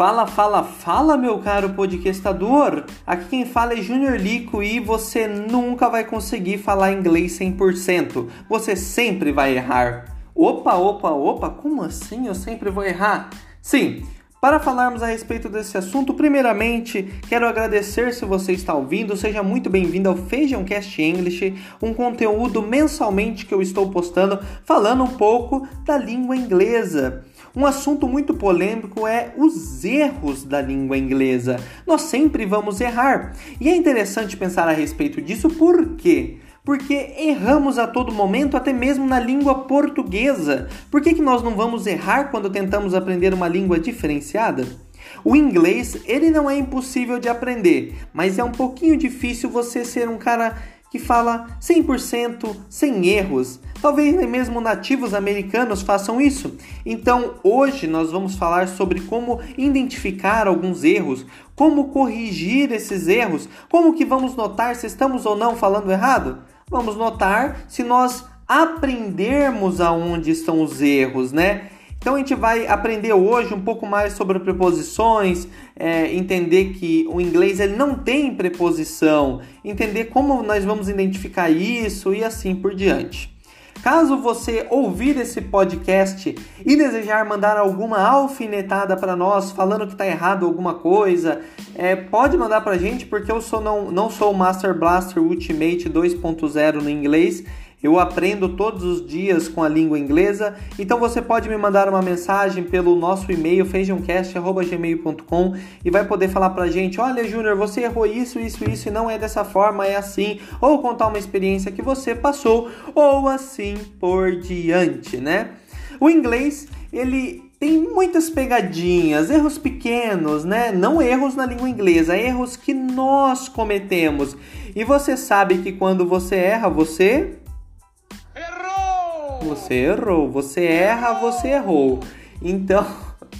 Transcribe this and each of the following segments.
Fala, fala, fala, meu caro podcastador! Aqui quem fala é Junior Lico e você nunca vai conseguir falar inglês 100%. Você sempre vai errar. Opa, opa, opa, como assim eu sempre vou errar? Sim, para falarmos a respeito desse assunto, primeiramente quero agradecer se você está ouvindo. Seja muito bem-vindo ao Feijãocast English, um conteúdo mensalmente que eu estou postando falando um pouco da língua inglesa. Um assunto muito polêmico é os erros da língua inglesa. Nós sempre vamos errar. E é interessante pensar a respeito disso por quê? Porque erramos a todo momento, até mesmo na língua portuguesa. Por que, que nós não vamos errar quando tentamos aprender uma língua diferenciada? O inglês, ele não é impossível de aprender, mas é um pouquinho difícil você ser um cara que fala 100% sem erros. Talvez nem mesmo nativos americanos façam isso. Então, hoje nós vamos falar sobre como identificar alguns erros, como corrigir esses erros, como que vamos notar se estamos ou não falando errado. Vamos notar se nós aprendermos aonde estão os erros, né? Então a gente vai aprender hoje um pouco mais sobre preposições, é, entender que o inglês ele não tem preposição, entender como nós vamos identificar isso e assim por diante. Caso você ouvir esse podcast e desejar mandar alguma alfinetada para nós, falando que está errado alguma coisa, é, pode mandar para a gente, porque eu sou não, não sou o Master Blaster Ultimate 2.0 no inglês. Eu aprendo todos os dias com a língua inglesa, então você pode me mandar uma mensagem pelo nosso e-mail feijãocast@gmail.com e vai poder falar pra gente: "Olha, Júnior, você errou isso, isso, isso e não é dessa forma, é assim", ou contar uma experiência que você passou, ou assim por diante, né? O inglês, ele tem muitas pegadinhas, erros pequenos, né? Não erros na língua inglesa, erros que nós cometemos. E você sabe que quando você erra, você você errou. Você erra, você errou. Então,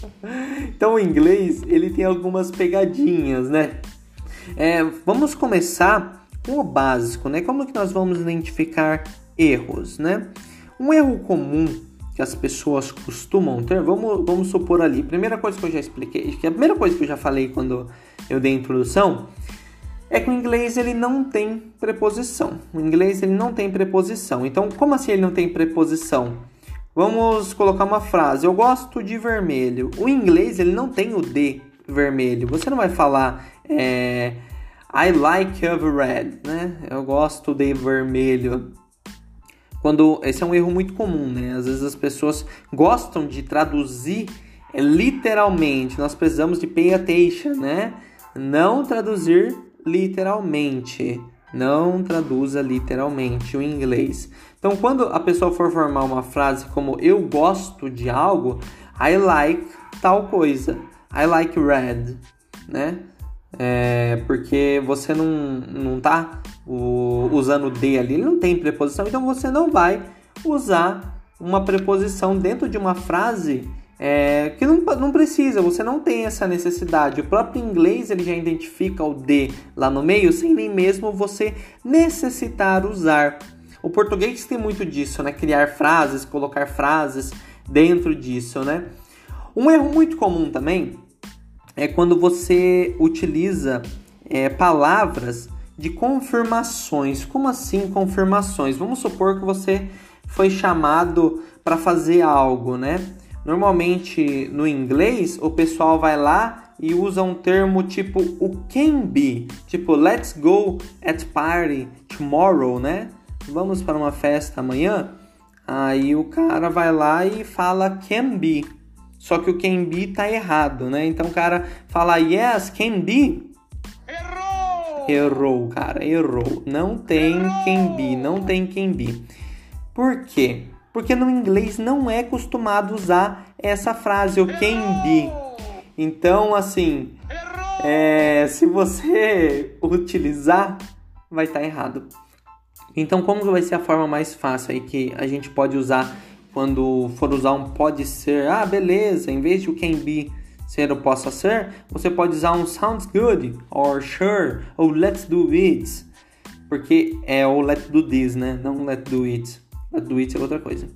então o inglês ele tem algumas pegadinhas, né? É, vamos começar com o básico, né? Como que nós vamos identificar erros, né? Um erro comum que as pessoas costumam ter, vamos, vamos supor ali, primeira coisa que eu já expliquei, que a primeira coisa que eu já falei quando eu dei a introdução é que o inglês ele não tem preposição. O inglês ele não tem preposição. Então, como assim ele não tem preposição? Vamos colocar uma frase. Eu gosto de vermelho. O inglês ele não tem o de vermelho. Você não vai falar é, I like of red, né? Eu gosto de vermelho. Quando esse é um erro muito comum, né? Às vezes as pessoas gostam de traduzir é, literalmente. Nós precisamos de pay attention, né? Não traduzir literalmente. Não traduza literalmente o inglês. Então, quando a pessoa for formar uma frase como eu gosto de algo, I like tal coisa. I like red, né? É, porque você não, não tá o, usando o ali, ele não tem preposição, então você não vai usar uma preposição dentro de uma frase é, que não, não precisa, você não tem essa necessidade. O próprio inglês ele já identifica o de lá no meio sem nem mesmo você necessitar usar. O português tem muito disso, né? Criar frases, colocar frases dentro disso, né? Um erro muito comum também é quando você utiliza é, palavras de confirmações. Como assim confirmações? Vamos supor que você foi chamado para fazer algo, né? Normalmente no inglês o pessoal vai lá e usa um termo tipo o can be, tipo let's go at party tomorrow, né? Vamos para uma festa amanhã. Aí o cara vai lá e fala can be. Só que o can be tá errado, né? Então o cara fala yes, can be. Errou! Errou, cara, errou. Não tem errou! can be, não tem can be. Por quê? Porque no inglês não é costumado usar essa frase, o can be. Então, assim, é, se você utilizar, vai estar tá errado. Então, como vai ser a forma mais fácil aí que a gente pode usar quando for usar um pode ser? Ah, beleza, em vez de o can be ser ou possa ser, você pode usar um sounds good, or sure, ou let's do it. Porque é o let's do this, né? Não let's do it. Let do it é outra coisa.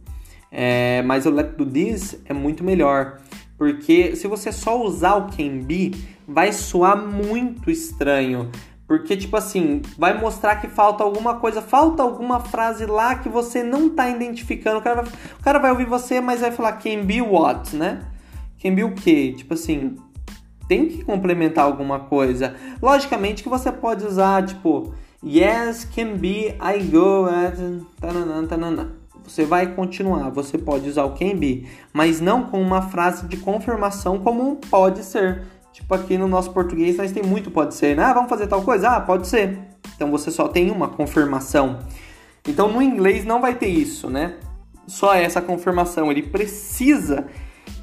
É, mas o let do this é muito melhor. Porque se você só usar o can be, vai soar muito estranho. Porque, tipo assim, vai mostrar que falta alguma coisa, falta alguma frase lá que você não tá identificando. O cara vai, o cara vai ouvir você, mas vai falar can be what, né? Can be o quê? Tipo assim, tem que complementar alguma coisa. Logicamente que você pode usar, tipo, yes, can be, I go at. Você vai continuar, você pode usar o can be, mas não com uma frase de confirmação como um pode ser. Tipo, aqui no nosso português nós tem muito pode ser, né? Ah, vamos fazer tal coisa? Ah, pode ser. Então você só tem uma confirmação. Então no inglês não vai ter isso, né? Só essa confirmação. Ele precisa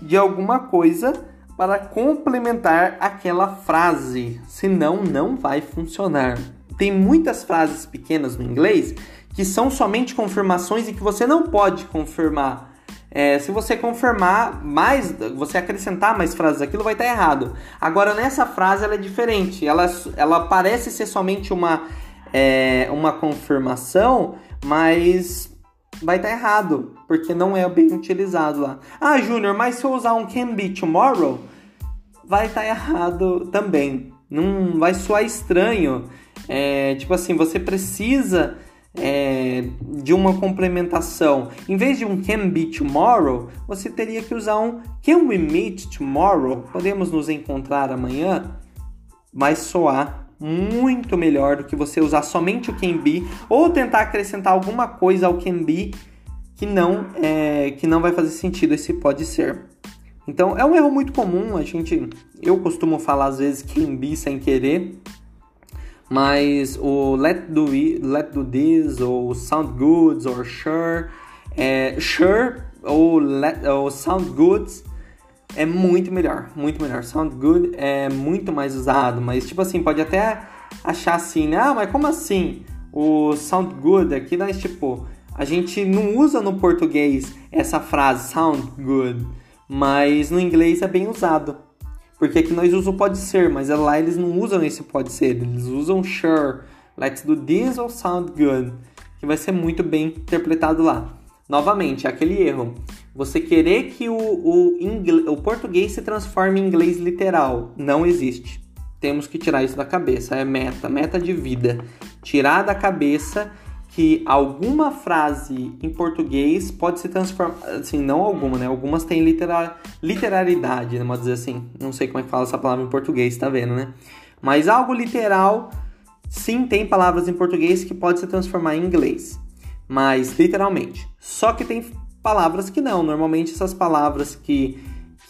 de alguma coisa para complementar aquela frase, senão não vai funcionar. Tem muitas frases pequenas no inglês que são somente confirmações e que você não pode confirmar é, se você confirmar mais, você acrescentar mais frases, aquilo vai estar errado. Agora, nessa frase, ela é diferente. Ela, ela parece ser somente uma, é, uma confirmação, mas vai estar errado, porque não é bem utilizado lá. Ah, Júnior, mas se eu usar um can be tomorrow, vai estar errado também. Não vai soar estranho. É, tipo assim, você precisa é, de uma complementação. Em vez de um can be tomorrow, você teria que usar um can we meet tomorrow? Podemos nos encontrar amanhã? Vai soar muito melhor do que você usar somente o can be ou tentar acrescentar alguma coisa ao can be que não é, que não vai fazer sentido esse pode ser. Então é um erro muito comum, a gente eu costumo falar às vezes can be sem querer, mas o let do, let do this, ou sound goods, ou sure, é, sure ou, let, ou sound goods é muito melhor, muito melhor. Sound good é muito mais usado, mas tipo assim, pode até achar assim, né? Ah, mas como assim? O sound good aqui nós tipo, a gente não usa no português essa frase sound good, mas no inglês é bem usado. Porque aqui nós usamos pode ser, mas lá eles não usam esse pode ser, eles usam sure, let's do this or sound good, que vai ser muito bem interpretado lá. Novamente, aquele erro. Você querer que o, o, inglês, o português se transforme em inglês literal. Não existe. Temos que tirar isso da cabeça. É meta, meta de vida. Tirar da cabeça que alguma frase em português pode se transformar, assim, não alguma, né? Algumas têm literar, literalidade, né? vamos dizer assim. Não sei como é que fala essa palavra em português, tá vendo, né? Mas algo literal, sim, tem palavras em português que pode se transformar em inglês. Mas literalmente. Só que tem palavras que não. Normalmente essas palavras que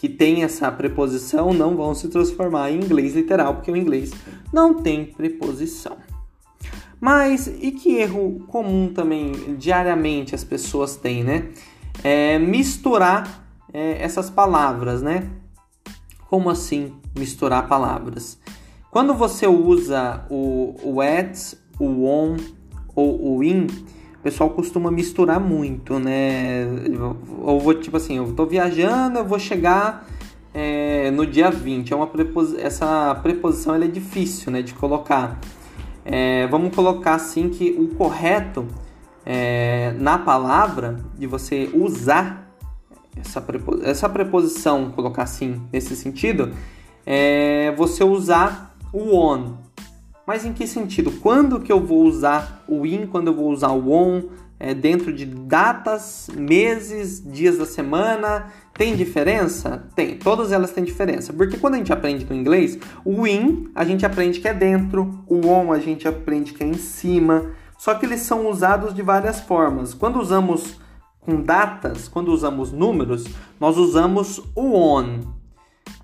que tem essa preposição não vão se transformar em inglês literal, porque o inglês não tem preposição. Mas e que erro comum também diariamente as pessoas têm, né? É misturar é, essas palavras, né? Como assim misturar palavras? Quando você usa o, o at, o on ou o in, o pessoal costuma misturar muito, né? Ou vou, tipo assim, eu tô viajando, eu vou chegar é, no dia 20. É uma prepos... Essa preposição é difícil né, de colocar. É, vamos colocar assim que o correto é, na palavra de você usar essa, essa preposição, colocar assim nesse sentido, é você usar o on. Mas em que sentido? Quando que eu vou usar o in? Quando eu vou usar o on? É, dentro de datas, meses, dias da semana, tem diferença? Tem, todas elas têm diferença. Porque quando a gente aprende no inglês, o in a gente aprende que é dentro, o on a gente aprende que é em cima. Só que eles são usados de várias formas. Quando usamos com datas, quando usamos números, nós usamos o on.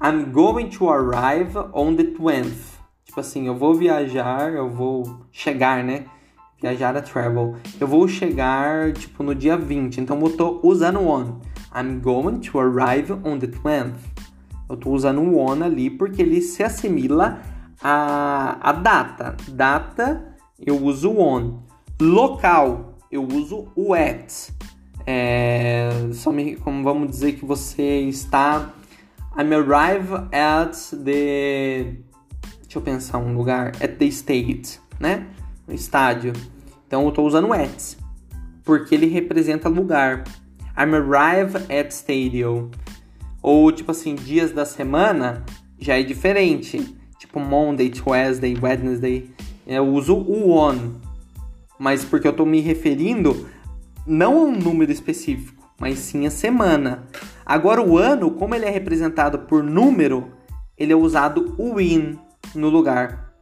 I'm going to arrive on the 20th. Tipo assim, eu vou viajar, eu vou chegar, né? Viajar a travel. Eu vou chegar, tipo, no dia 20. Então tô usando on. I'm going to arrive on the 20th. Eu estou usando o on ali porque ele se assimila à, à data. Data, eu uso on. Local, eu uso o at. É, só me, como vamos dizer que você está... I'm arrive at the... Deixa eu pensar um lugar. At the state, né? No estádio. Então eu estou usando at. Porque ele representa lugar. I'm arrive at stadium. Ou tipo assim, dias da semana já é diferente. Tipo Monday, Tuesday, Wednesday. Eu uso o on. Mas porque eu tô me referindo não a um número específico, mas sim a semana. Agora o ano, como ele é representado por número, ele é usado o in no lugar.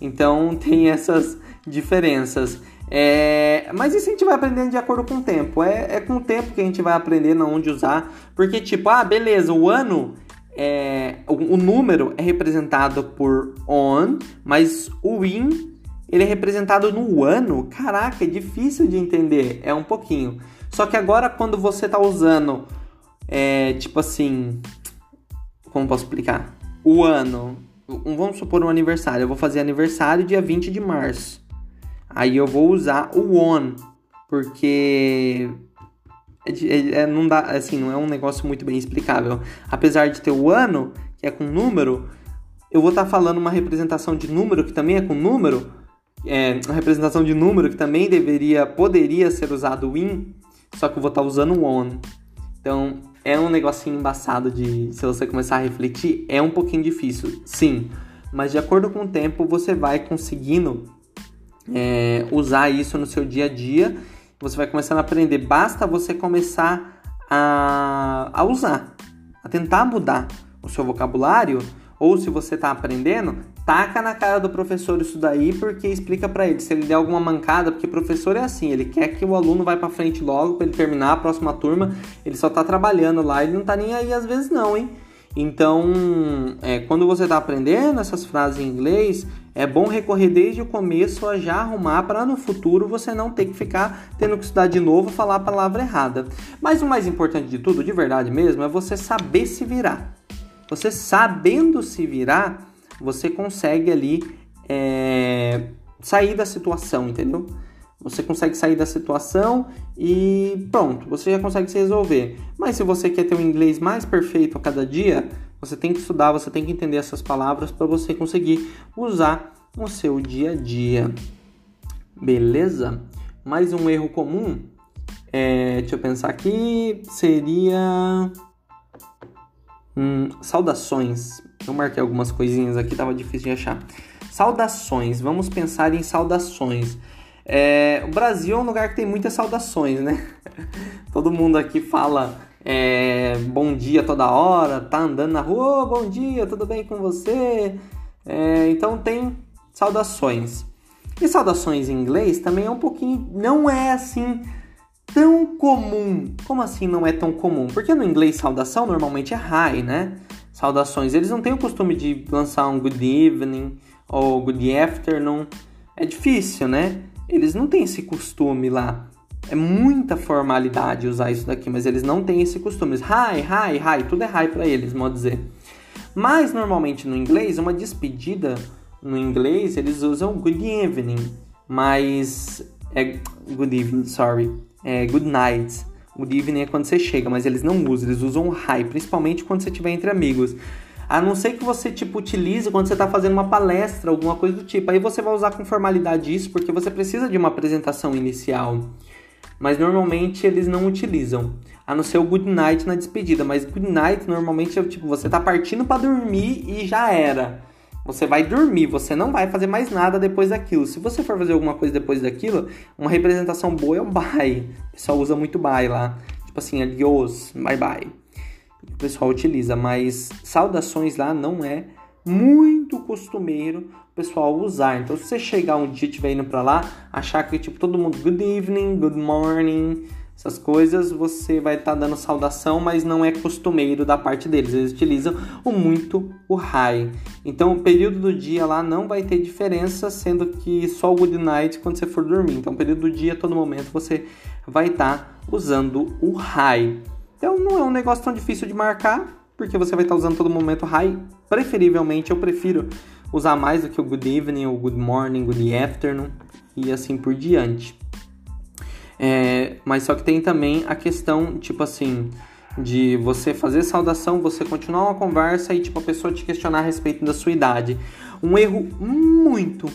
Então tem essas diferenças. É, mas isso a gente vai aprendendo de acordo com o tempo. É, é com o tempo que a gente vai aprendendo onde usar. Porque, tipo, ah, beleza, o ano, é, o, o número é representado por on, mas o in, ele é representado no ano. Caraca, é difícil de entender. É um pouquinho. Só que agora, quando você tá usando, é, tipo assim, como posso explicar? O ano, vamos supor um aniversário. Eu vou fazer aniversário dia 20 de março. Aí eu vou usar o on, porque é, é, é, não dá, assim, não é um negócio muito bem explicável. Apesar de ter o ano, que é com número, eu vou estar tá falando uma representação de número que também é com número, é, uma representação de número que também deveria, poderia ser usado o in, só que eu vou estar tá usando o on. Então, é um negocinho embaçado de, se você começar a refletir, é um pouquinho difícil, sim. Mas de acordo com o tempo, você vai conseguindo é, usar isso no seu dia a dia. Você vai começando a aprender. Basta você começar a, a usar, a tentar mudar o seu vocabulário. Ou se você está aprendendo, taca na cara do professor isso daí, porque explica para ele. Se ele der alguma mancada, porque professor é assim, ele quer que o aluno vá para frente logo para ele terminar a próxima turma. Ele só está trabalhando lá, ele não está nem aí às vezes não, hein? Então, é, quando você está aprendendo essas frases em inglês, é bom recorrer desde o começo a já arrumar para no futuro você não ter que ficar tendo que estudar de novo falar a palavra errada. Mas o mais importante de tudo, de verdade mesmo, é você saber se virar. Você sabendo se virar, você consegue ali é, sair da situação, entendeu? Você consegue sair da situação e pronto, você já consegue se resolver. Mas se você quer ter um inglês mais perfeito a cada dia, você tem que estudar, você tem que entender essas palavras para você conseguir usar no seu dia a dia. Beleza? Mais um erro comum, é, deixa eu pensar aqui, seria hum, saudações. Eu marquei algumas coisinhas aqui, tava difícil de achar. Saudações, vamos pensar em saudações. É, o Brasil é um lugar que tem muitas saudações, né? Todo mundo aqui fala é, bom dia toda hora, tá andando na rua, oh, bom dia, tudo bem com você? É, então tem saudações. E saudações em inglês também é um pouquinho, não é assim tão comum. Como assim não é tão comum? Porque no inglês saudação normalmente é hi, né? Saudações, eles não têm o costume de lançar um good evening ou good afternoon. É difícil, né? eles não têm esse costume lá. É muita formalidade usar isso daqui, mas eles não têm esse costume. Hi, hi, hi, tudo é hi para eles, modo dizer. Mas normalmente no inglês, uma despedida no inglês eles usam good evening, mas é good evening, sorry, é good night. Good evening é quando você chega, mas eles não usam, eles usam hi, principalmente quando você estiver entre amigos. A não ser que você, tipo, utilize quando você está fazendo uma palestra, alguma coisa do tipo. Aí você vai usar com formalidade isso, porque você precisa de uma apresentação inicial. Mas normalmente eles não utilizam. A não ser o good night na despedida. Mas good night normalmente é tipo, você tá partindo para dormir e já era. Você vai dormir, você não vai fazer mais nada depois daquilo. Se você for fazer alguma coisa depois daquilo, uma representação boa é o bye. O pessoal usa muito bye lá. Tipo assim, adios, bye bye o pessoal utiliza, mas saudações lá não é muito costumeiro o pessoal usar. Então, se você chegar um dia estiver indo para lá, achar que tipo todo mundo good evening, good morning, essas coisas, você vai estar tá dando saudação, mas não é costumeiro da parte deles. Eles utilizam o muito o high. Então, o período do dia lá não vai ter diferença, sendo que só o good night quando você for dormir. Então, o período do dia, todo momento você vai estar tá usando o high. Então não é um negócio tão difícil de marcar, porque você vai estar usando todo momento high. Preferivelmente eu prefiro usar mais do que o good evening, o good morning, good afternoon e assim por diante. É, mas só que tem também a questão, tipo assim, de você fazer saudação, você continuar uma conversa e tipo a pessoa te questionar a respeito da sua idade. Um erro muito,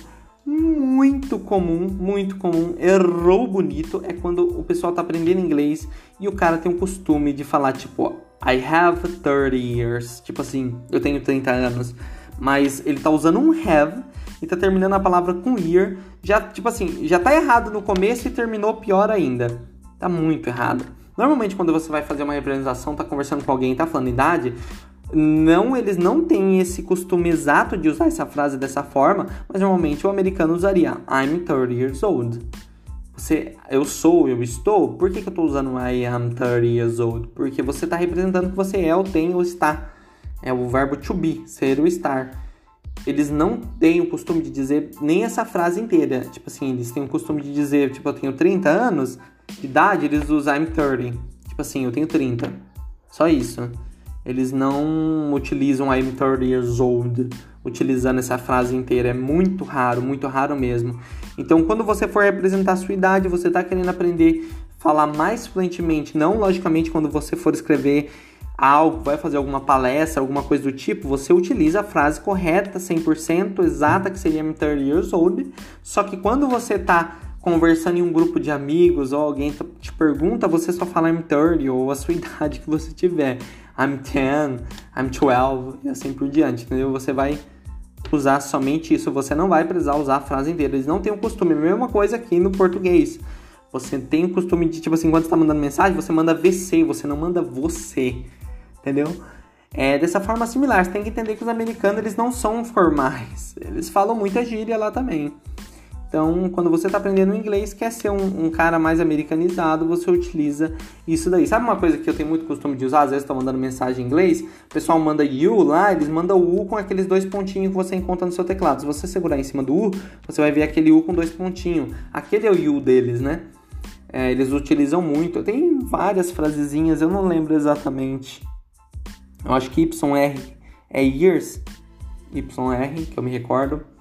muito comum, muito comum, errou bonito, é quando o pessoal tá aprendendo inglês e o cara tem o costume de falar tipo, I have 30 years, tipo assim, eu tenho 30 anos, mas ele tá usando um have e tá terminando a palavra com year, já tipo assim, já tá errado no começo e terminou pior ainda. Tá muito errado. Normalmente quando você vai fazer uma representação, tá conversando com alguém, tá falando idade, não, eles não têm esse costume exato de usar essa frase dessa forma, mas normalmente o americano usaria I'm 30 years old. Você, eu sou, eu estou. Por que, que eu estou usando I am 30 years old? Porque você está representando que você é, ou tem, ou está. É o verbo to be, ser ou estar. Eles não têm o costume de dizer nem essa frase inteira. Tipo assim, eles têm o costume de dizer, tipo, eu tenho 30 anos de idade, eles usam I'm 30. Tipo assim, eu tenho 30. Só isso. Eles não utilizam I'm 30 years old, utilizando essa frase inteira. É muito raro, muito raro mesmo. Então, quando você for representar a sua idade, você está querendo aprender a falar mais fluentemente. Não, logicamente, quando você for escrever algo, vai fazer alguma palestra, alguma coisa do tipo, você utiliza a frase correta, 100% exata, que seria I'm 30 years old. Só que quando você está conversando em um grupo de amigos ou alguém te pergunta, você só fala I'm 30 ou a sua idade que você tiver. I'm 10, I'm 12 e assim por diante, entendeu? Você vai usar somente isso, você não vai precisar usar a frase inteira. Eles não têm o costume, a mesma coisa aqui no português. Você tem o costume de, tipo assim, quando você tá mandando mensagem, você manda VC, você não manda você, entendeu? É dessa forma similar, você tem que entender que os americanos, eles não são formais. Eles falam muita gíria lá também. Então, quando você está aprendendo inglês, quer ser um, um, cara mais americanizado, você utiliza isso daí. Sabe uma coisa que eu tenho muito costume de usar? Às vezes estou mandando mensagem em inglês, o pessoal manda you lá, eles mandam U com aqueles dois pontinhos que você encontra no seu teclado. Se você segurar em cima do U, você vai ver aquele U com dois pontinhos. Aquele é o U deles, né? É, eles utilizam muito. Tem várias frasezinhas, eu não lembro exatamente. Eu acho que YR é years. YR, que eu me recordo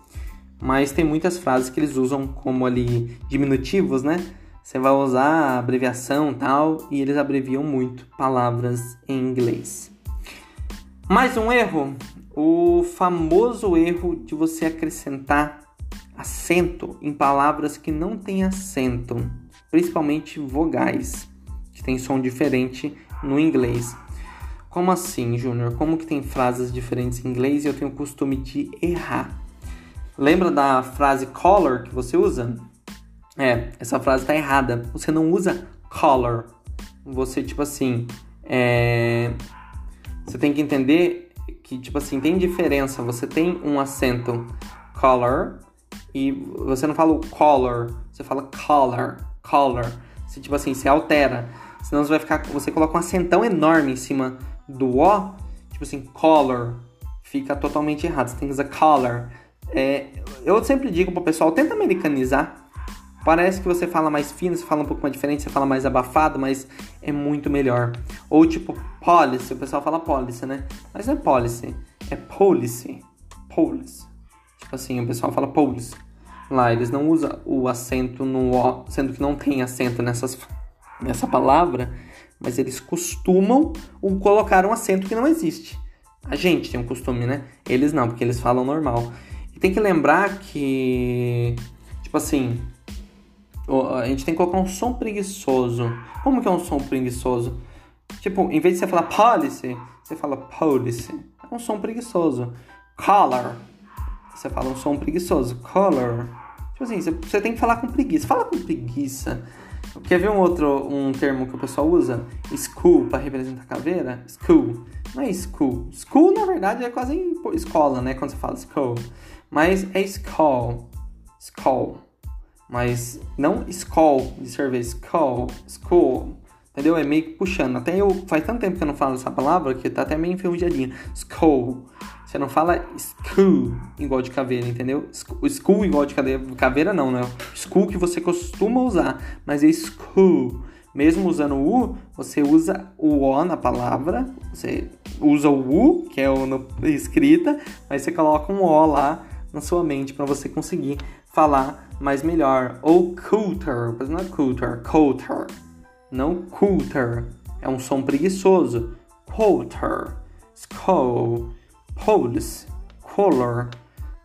mas tem muitas frases que eles usam como ali diminutivos, né? Você vai usar abreviação tal e eles abreviam muito palavras em inglês. Mais um erro, o famoso erro de você acrescentar acento em palavras que não têm acento, principalmente vogais, que tem som diferente no inglês. Como assim, Júnior? Como que tem frases diferentes em inglês e eu tenho o costume de errar? Lembra da frase color que você usa? É, essa frase está errada. Você não usa color. Você, tipo assim, é... você tem que entender que, tipo assim, tem diferença. Você tem um acento color e você não fala o color, você fala color, color. Você, tipo assim, você altera. Senão você vai ficar, você coloca um acentão enorme em cima do O, tipo assim, color. Fica totalmente errado. Você tem que usar color. É, eu sempre digo pro pessoal, tenta americanizar. Parece que você fala mais fino, você fala um pouco mais diferente, você fala mais abafado, mas é muito melhor. Ou tipo, policy, o pessoal fala policy, né? Mas não é policy, é policy. Policy. Tipo assim, o pessoal fala policy. Lá, eles não usam o acento no O, sendo que não tem acento nessas, nessa palavra, mas eles costumam colocar um acento que não existe. A gente tem um costume, né? Eles não, porque eles falam normal. Tem que lembrar que, tipo assim, a gente tem que colocar um som preguiçoso. Como que é um som preguiçoso? Tipo, em vez de você falar policy, você fala policy. É um som preguiçoso. Color. Você fala um som preguiçoso. Color. Tipo assim, você tem que falar com preguiça. Fala com preguiça. Quer ver um outro um termo que o pessoal usa? School para representar caveira? School. Não é school. School, na verdade, é quase escola, né? Quando você fala school. Mas é skull. Skull. Mas não skull de cerveja. Skull. School. Entendeu? É meio que puxando. Até eu. Faz tanto tempo que eu não falo essa palavra que tá até meio enferrujadinha. Skull. Você não fala school igual de caveira, entendeu? School igual de caveira não, né? School que você costuma usar, mas é school. Mesmo usando o U, você usa o O na palavra, você usa o U, que é o no, escrita, mas você coloca um O lá na sua mente para você conseguir falar mais melhor. Ou culter, mas não é culter, culter. Não culter. É um som preguiçoso. Culter. Skull. Police. Color.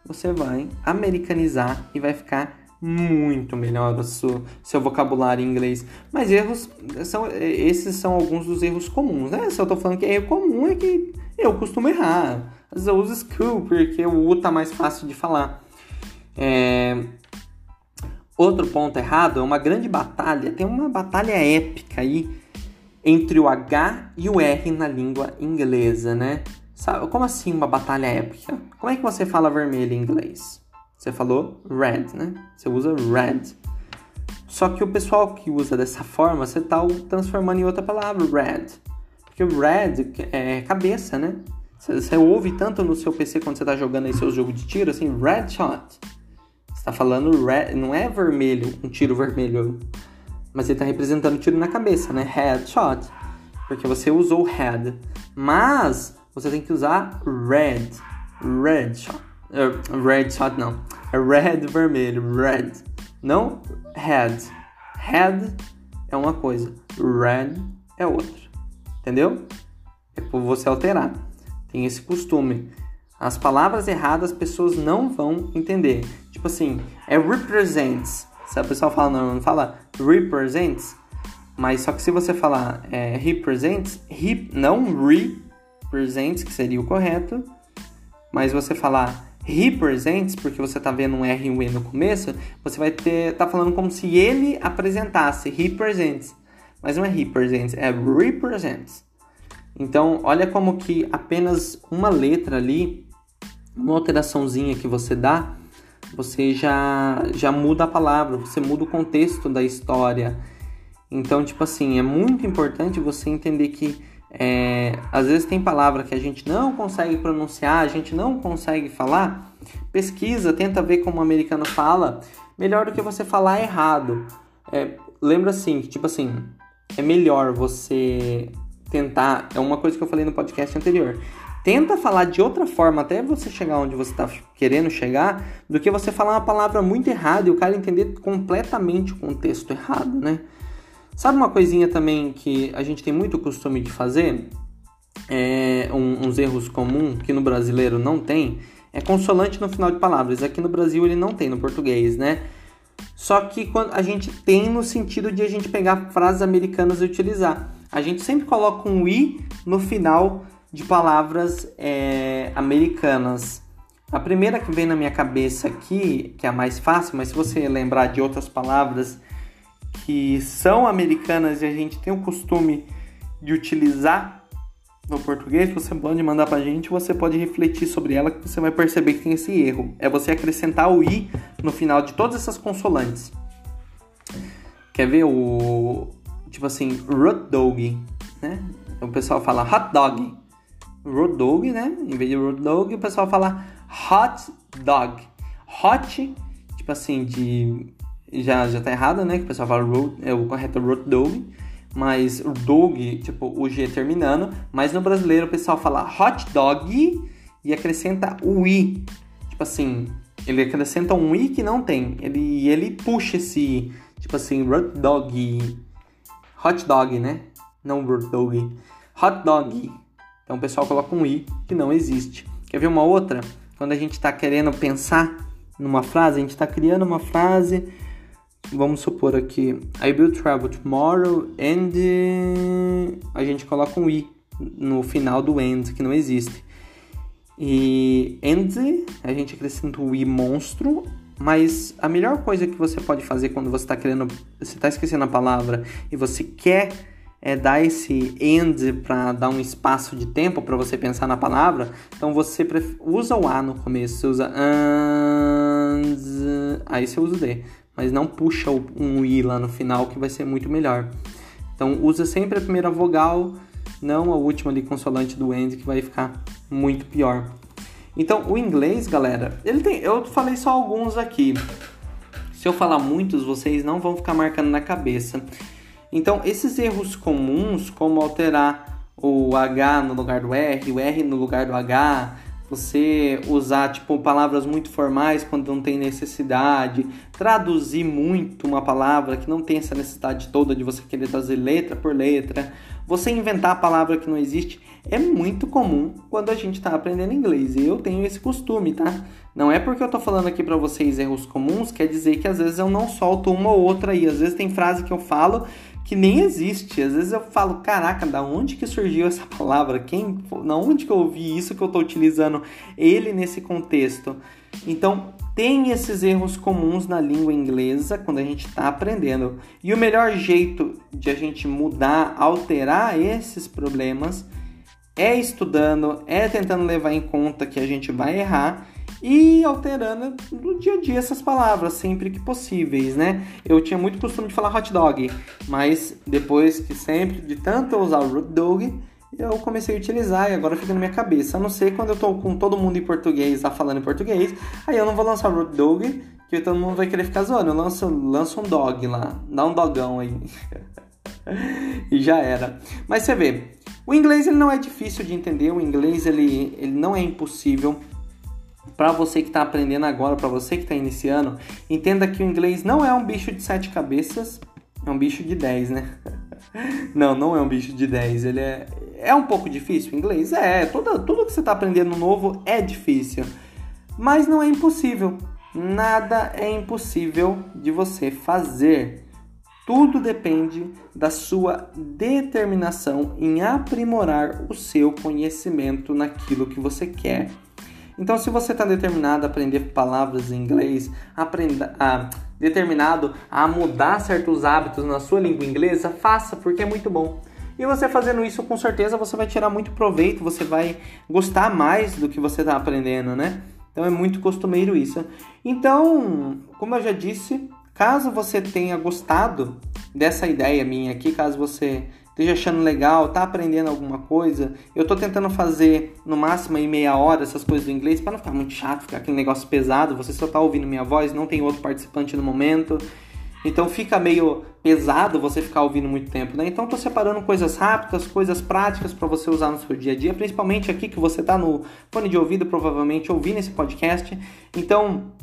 você vai americanizar e vai ficar muito melhor o seu, seu vocabulário em inglês. Mas erros são esses são alguns dos erros comuns, né? Se eu tô falando que é erro comum é que eu costumo errar. Eu uso school porque o U tá mais fácil de falar. É... Outro ponto errado é uma grande batalha, tem uma batalha épica aí entre o H e o R na língua inglesa, né? Sabe, como assim uma batalha épica? Como é que você fala vermelho em inglês? Você falou red, né? Você usa red. Só que o pessoal que usa dessa forma, você está transformando em outra palavra, red. Porque red é cabeça, né? Você, ouve tanto no seu PC quando você está jogando aí seu jogo de tiro, assim, red shot. Você está falando red, não é vermelho, um tiro vermelho. Mas ele está representando tiro na cabeça, né? Headshot. Porque você usou head. Mas você tem que usar red. Red shot. Uh, red shot não. É red vermelho. Red. Não head. Head é uma coisa. Red é outra. Entendeu? É por você alterar. Tem esse costume. As palavras erradas as pessoas não vão entender. Tipo assim, é represents. Se a pessoa fala, não, não fala represents, mas só que se você falar é, represents, rep, não re presents, que seria o correto, mas você falar represents, porque você está vendo um R e um E no começo, você vai ter tá falando como se ele apresentasse represents, mas não é represents, é represents. Então, olha como que apenas uma letra ali, uma alteraçãozinha que você dá, você já já muda a palavra, você muda o contexto da história. Então, tipo assim, é muito importante você entender que é, às vezes tem palavra que a gente não consegue pronunciar, a gente não consegue falar. Pesquisa, tenta ver como o americano fala, melhor do que você falar errado. É, lembra assim, tipo assim, é melhor você tentar. É uma coisa que eu falei no podcast anterior. Tenta falar de outra forma até você chegar onde você está querendo chegar, do que você falar uma palavra muito errada e o cara entender completamente o contexto errado, né? Sabe uma coisinha também que a gente tem muito costume de fazer? É, um, uns erros comuns que no brasileiro não tem é consoante no final de palavras. Aqui no Brasil ele não tem no português, né? Só que quando a gente tem no sentido de a gente pegar frases americanas e utilizar. A gente sempre coloca um i no final de palavras é, americanas. A primeira que vem na minha cabeça aqui, que é a mais fácil, mas se você lembrar de outras palavras que são americanas e a gente tem o costume de utilizar no português, você pode mandar pra gente, você pode refletir sobre ela que você vai perceber que tem esse erro. É você acrescentar o i no final de todas essas consoantes. Quer ver o tipo assim, root dog, né? O pessoal fala hot dog. Root dog, né? Em vez de root dog, o pessoal fala hot dog. Hot, tipo assim, de já, já tá errado, né? Que o pessoal fala road, é o correto é road dog, mas o dog, tipo, o G terminando, mas no brasileiro o pessoal fala hot dog e acrescenta o i. Tipo assim, ele acrescenta um i que não tem. Ele ele puxa esse tipo assim, road dog. Hot dog, né? Não road dog. Hot dog. Então o pessoal coloca um i que não existe. Quer ver uma outra? Quando a gente está querendo pensar numa frase, a gente está criando uma frase vamos supor aqui, I will travel tomorrow and a gente coloca um i no final do and que não existe. E and a gente acrescenta o i monstro, mas a melhor coisa que você pode fazer quando você está querendo, você está esquecendo a palavra e você quer é, dar esse end para dar um espaço de tempo para você pensar na palavra, então você usa o a no começo, você usa and, aí você usa o d mas não puxa um i lá no final que vai ser muito melhor. Então usa sempre a primeira vogal, não a última ali consoante do end que vai ficar muito pior. Então o inglês, galera, ele tem, eu falei só alguns aqui. Se eu falar muitos, vocês não vão ficar marcando na cabeça. Então esses erros comuns, como alterar o H no lugar do R, o R no lugar do H, você usar tipo palavras muito formais quando não tem necessidade, traduzir muito uma palavra que não tem essa necessidade toda de você querer trazer letra por letra, Você inventar a palavra que não existe é muito comum quando a gente está aprendendo inglês. Eu tenho esse costume, tá? Não é porque eu tô falando aqui para vocês erros comuns, quer dizer que às vezes eu não solto uma ou outra aí. Às vezes tem frase que eu falo que nem existe. Às vezes eu falo, caraca, da onde que surgiu essa palavra? Quem, da onde que eu ouvi isso que eu estou utilizando ele nesse contexto? Então, tem esses erros comuns na língua inglesa quando a gente está aprendendo. E o melhor jeito de a gente mudar, alterar esses problemas é estudando, é tentando levar em conta que a gente vai errar e alterando no dia a dia essas palavras sempre que possíveis, né? Eu tinha muito costume de falar hot dog, mas depois que sempre de tanto usar o root dog, eu comecei a utilizar e agora fica na minha cabeça. A não ser quando eu tô com todo mundo em português, tá falando em português, aí eu não vou lançar root dog, que todo mundo vai querer ficar zoando. Eu lanço, lanço um dog lá, dá um dogão aí. e já era. Mas você vê, o inglês ele não é difícil de entender, o inglês ele, ele não é impossível. Para você que está aprendendo agora, para você que está iniciando, entenda que o inglês não é um bicho de sete cabeças, é um bicho de dez, né? não, não é um bicho de dez. Ele é, é um pouco difícil o inglês? É, tudo, tudo que você está aprendendo novo é difícil. Mas não é impossível. Nada é impossível de você fazer. Tudo depende da sua determinação em aprimorar o seu conhecimento naquilo que você quer. Então, se você está determinado a aprender palavras em inglês, aprenda, a, determinado a mudar certos hábitos na sua língua inglesa, faça, porque é muito bom. E você fazendo isso, com certeza você vai tirar muito proveito, você vai gostar mais do que você está aprendendo, né? Então é muito costumeiro isso. Então, como eu já disse, Caso você tenha gostado dessa ideia minha aqui, caso você esteja achando legal, tá aprendendo alguma coisa, eu tô tentando fazer no máximo em meia hora essas coisas do inglês para não ficar muito chato, ficar aquele negócio pesado, você só tá ouvindo minha voz, não tem outro participante no momento. Então fica meio pesado você ficar ouvindo muito tempo, né? Então tô separando coisas rápidas, coisas práticas para você usar no seu dia a dia, principalmente aqui que você tá no fone de ouvido, provavelmente ouvindo esse podcast. Então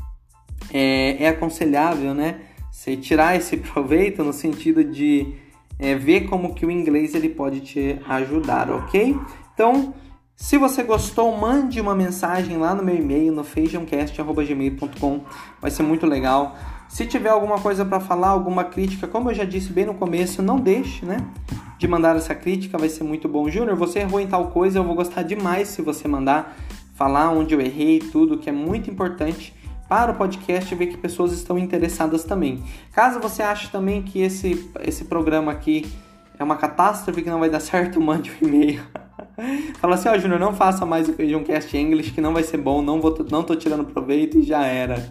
é, é aconselhável, né? Você tirar esse proveito no sentido de é, ver como que o inglês ele pode te ajudar, ok? Então, se você gostou, mande uma mensagem lá no meu e-mail, no feijãocast.gmail.com. Vai ser muito legal. Se tiver alguma coisa para falar, alguma crítica, como eu já disse bem no começo, não deixe, né? De mandar essa crítica, vai ser muito bom. Júnior, você errou em tal coisa, eu vou gostar demais se você mandar falar onde eu errei, tudo, que é muito importante para o podcast e ver que pessoas estão interessadas também. Caso você ache também que esse, esse programa aqui é uma catástrofe que não vai dar certo, mande um e-mail. Fala assim, ó, oh, Júnior, não faça mais o Feijão Cast English, que não vai ser bom, não, vou, não tô tirando proveito e já era.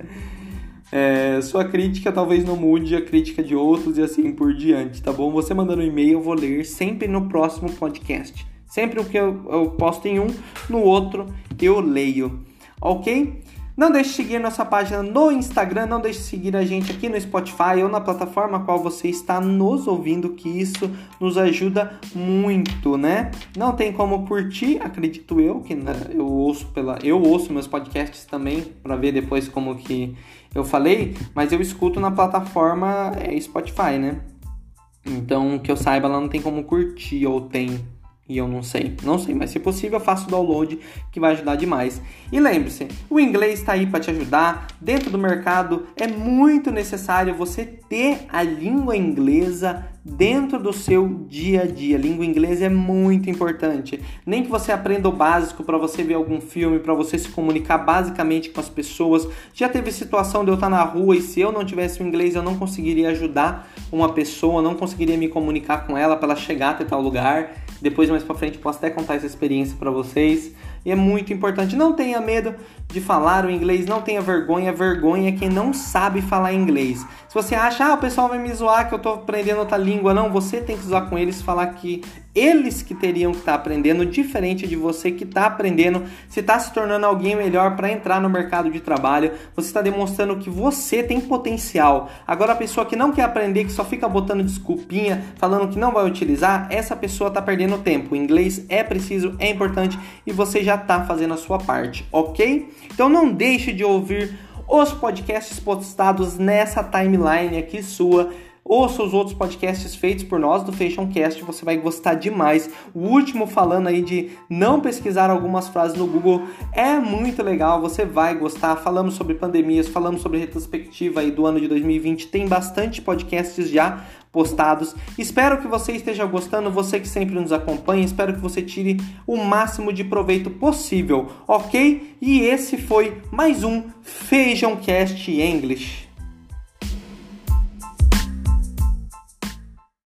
É, sua crítica talvez não mude a crítica de outros e assim por diante, tá bom? Você mandando um e-mail, eu vou ler sempre no próximo podcast. Sempre o que eu, eu posto em um, no outro eu leio, ok? Não deixe de seguir nossa página no Instagram, não deixe de seguir a gente aqui no Spotify ou na plataforma a qual você está nos ouvindo, que isso nos ajuda muito, né? Não tem como curtir, acredito eu, que né, eu ouço pela eu ouço meus podcasts também para ver depois como que eu falei, mas eu escuto na plataforma é, Spotify, né? Então, que eu saiba, lá não tem como curtir ou tem e eu não sei, não sei, mas se possível, faça o download que vai ajudar demais. E lembre-se, o inglês está aí para te ajudar. Dentro do mercado é muito necessário você ter a língua inglesa dentro do seu dia a dia. Língua inglesa é muito importante. Nem que você aprenda o básico para você ver algum filme, para você se comunicar basicamente com as pessoas. Já teve situação de eu estar na rua e se eu não tivesse o inglês eu não conseguiria ajudar uma pessoa, não conseguiria me comunicar com ela para ela chegar até tal lugar. Depois, mais para frente, posso até contar essa experiência para vocês. E é muito importante. Não tenha medo de falar o inglês, não tenha vergonha. Vergonha é quem não sabe falar inglês. Se você acha, ah, o pessoal vai me zoar que eu tô aprendendo outra língua, não, você tem que zoar com eles, falar que eles que teriam que estar tá aprendendo, diferente de você que está aprendendo, se está se tornando alguém melhor para entrar no mercado de trabalho, você está demonstrando que você tem potencial. Agora, a pessoa que não quer aprender, que só fica botando desculpinha, falando que não vai utilizar, essa pessoa está perdendo tempo. O inglês é preciso, é importante e você já está fazendo a sua parte, ok? Então não deixe de ouvir os podcasts postados nessa timeline aqui sua Ouça os outros podcasts feitos por nós do Fashioncast, você vai gostar demais. O último falando aí de não pesquisar algumas frases no Google é muito legal, você vai gostar. Falamos sobre pandemias, falamos sobre retrospectiva aí do ano de 2020, tem bastante podcasts já postados. Espero que você esteja gostando, você que sempre nos acompanha, espero que você tire o máximo de proveito possível, ok? E esse foi mais um Feijão Cast English.